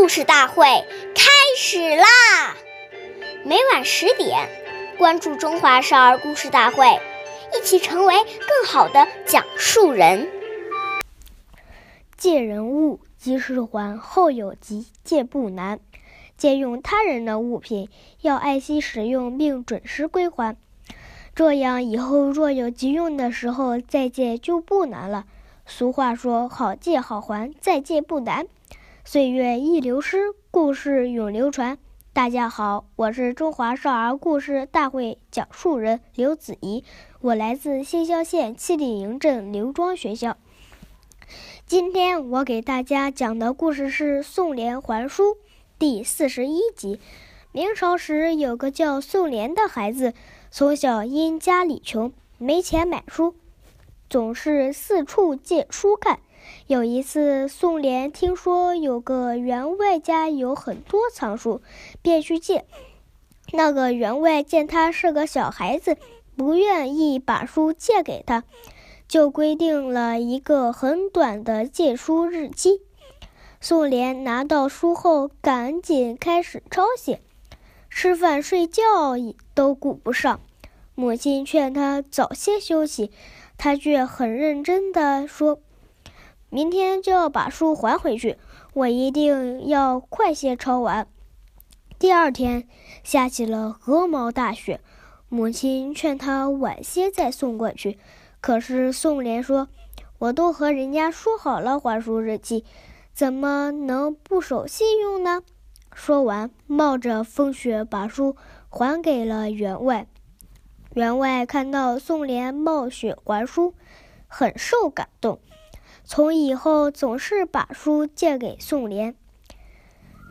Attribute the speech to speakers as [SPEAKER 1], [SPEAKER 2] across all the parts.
[SPEAKER 1] 故事大会开始啦！每晚十点，关注《中华少儿故事大会》，一起成为更好的讲述人。
[SPEAKER 2] 借人物，及时还；后有急，借不难。借用他人的物品，要爱惜使用并准时归还，这样以后若有急用的时候再借就不难了。俗话说：“好借好还，再借不难。”岁月易流失，故事永流传。大家好，我是中华少儿故事大会讲述人刘子怡，我来自新乡县七里营镇刘庄学校。今天我给大家讲的故事是《宋濂还书》第四十一集。明朝时有个叫宋濂的孩子，从小因家里穷，没钱买书。总是四处借书看。有一次，宋濂听说有个员外家有很多藏书，便去借。那个员外见他是个小孩子，不愿意把书借给他，就规定了一个很短的借书日期。宋濂拿到书后，赶紧开始抄写，吃饭睡觉都顾不上。母亲劝他早些休息。他却很认真地说：“明天就要把书还回去，我一定要快些抄完。”第二天下起了鹅毛大雪，母亲劝他晚些再送过去。可是宋濂说：“我都和人家说好了还书日期，怎么能不守信用呢？”说完，冒着风雪把书还给了员外。员外看到宋濂冒雪还书，很受感动，从以后总是把书借给宋濂。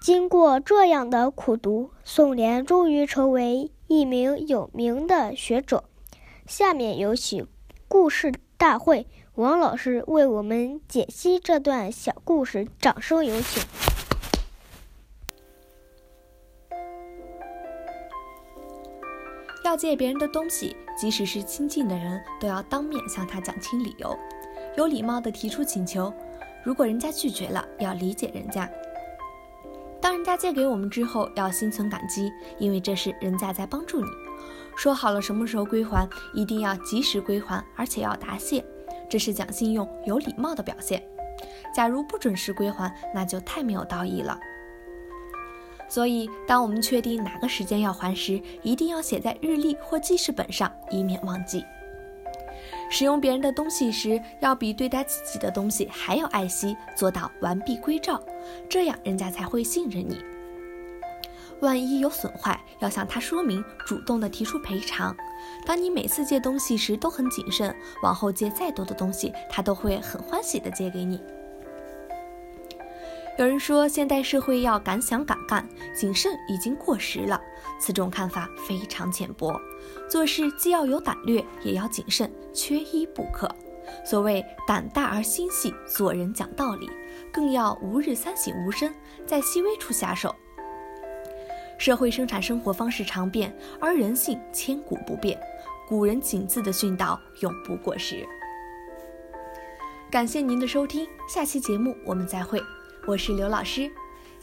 [SPEAKER 2] 经过这样的苦读，宋濂终于成为一名有名的学者。下面有请故事大会王老师为我们解析这段小故事，掌声有请。
[SPEAKER 3] 要借别人的东西，即使是亲近的人，都要当面向他讲清理由，有礼貌地提出请求。如果人家拒绝了，要理解人家。当人家借给我们之后，要心存感激，因为这是人家在帮助你。说好了什么时候归还，一定要及时归还，而且要答谢，这是讲信用、有礼貌的表现。假如不准时归还，那就太没有道义了。所以，当我们确定哪个时间要还时，一定要写在日历或记事本上，以免忘记。使用别人的东西时，要比对待自己的东西还要爱惜，做到完璧归赵，这样人家才会信任你。万一有损坏，要向他说明，主动的提出赔偿。当你每次借东西时都很谨慎，往后借再多的东西，他都会很欢喜的借给你。有人说，现代社会要敢想敢干，谨慎已经过时了。此种看法非常浅薄。做事既要有胆略，也要谨慎，缺一不可。所谓胆大而心细，做人讲道理，更要吾日三省吾身，在细微处下手。社会生产生活方式常变，而人性千古不变。古人谨字的训导永不过时。感谢您的收听，下期节目我们再会。我是刘老师，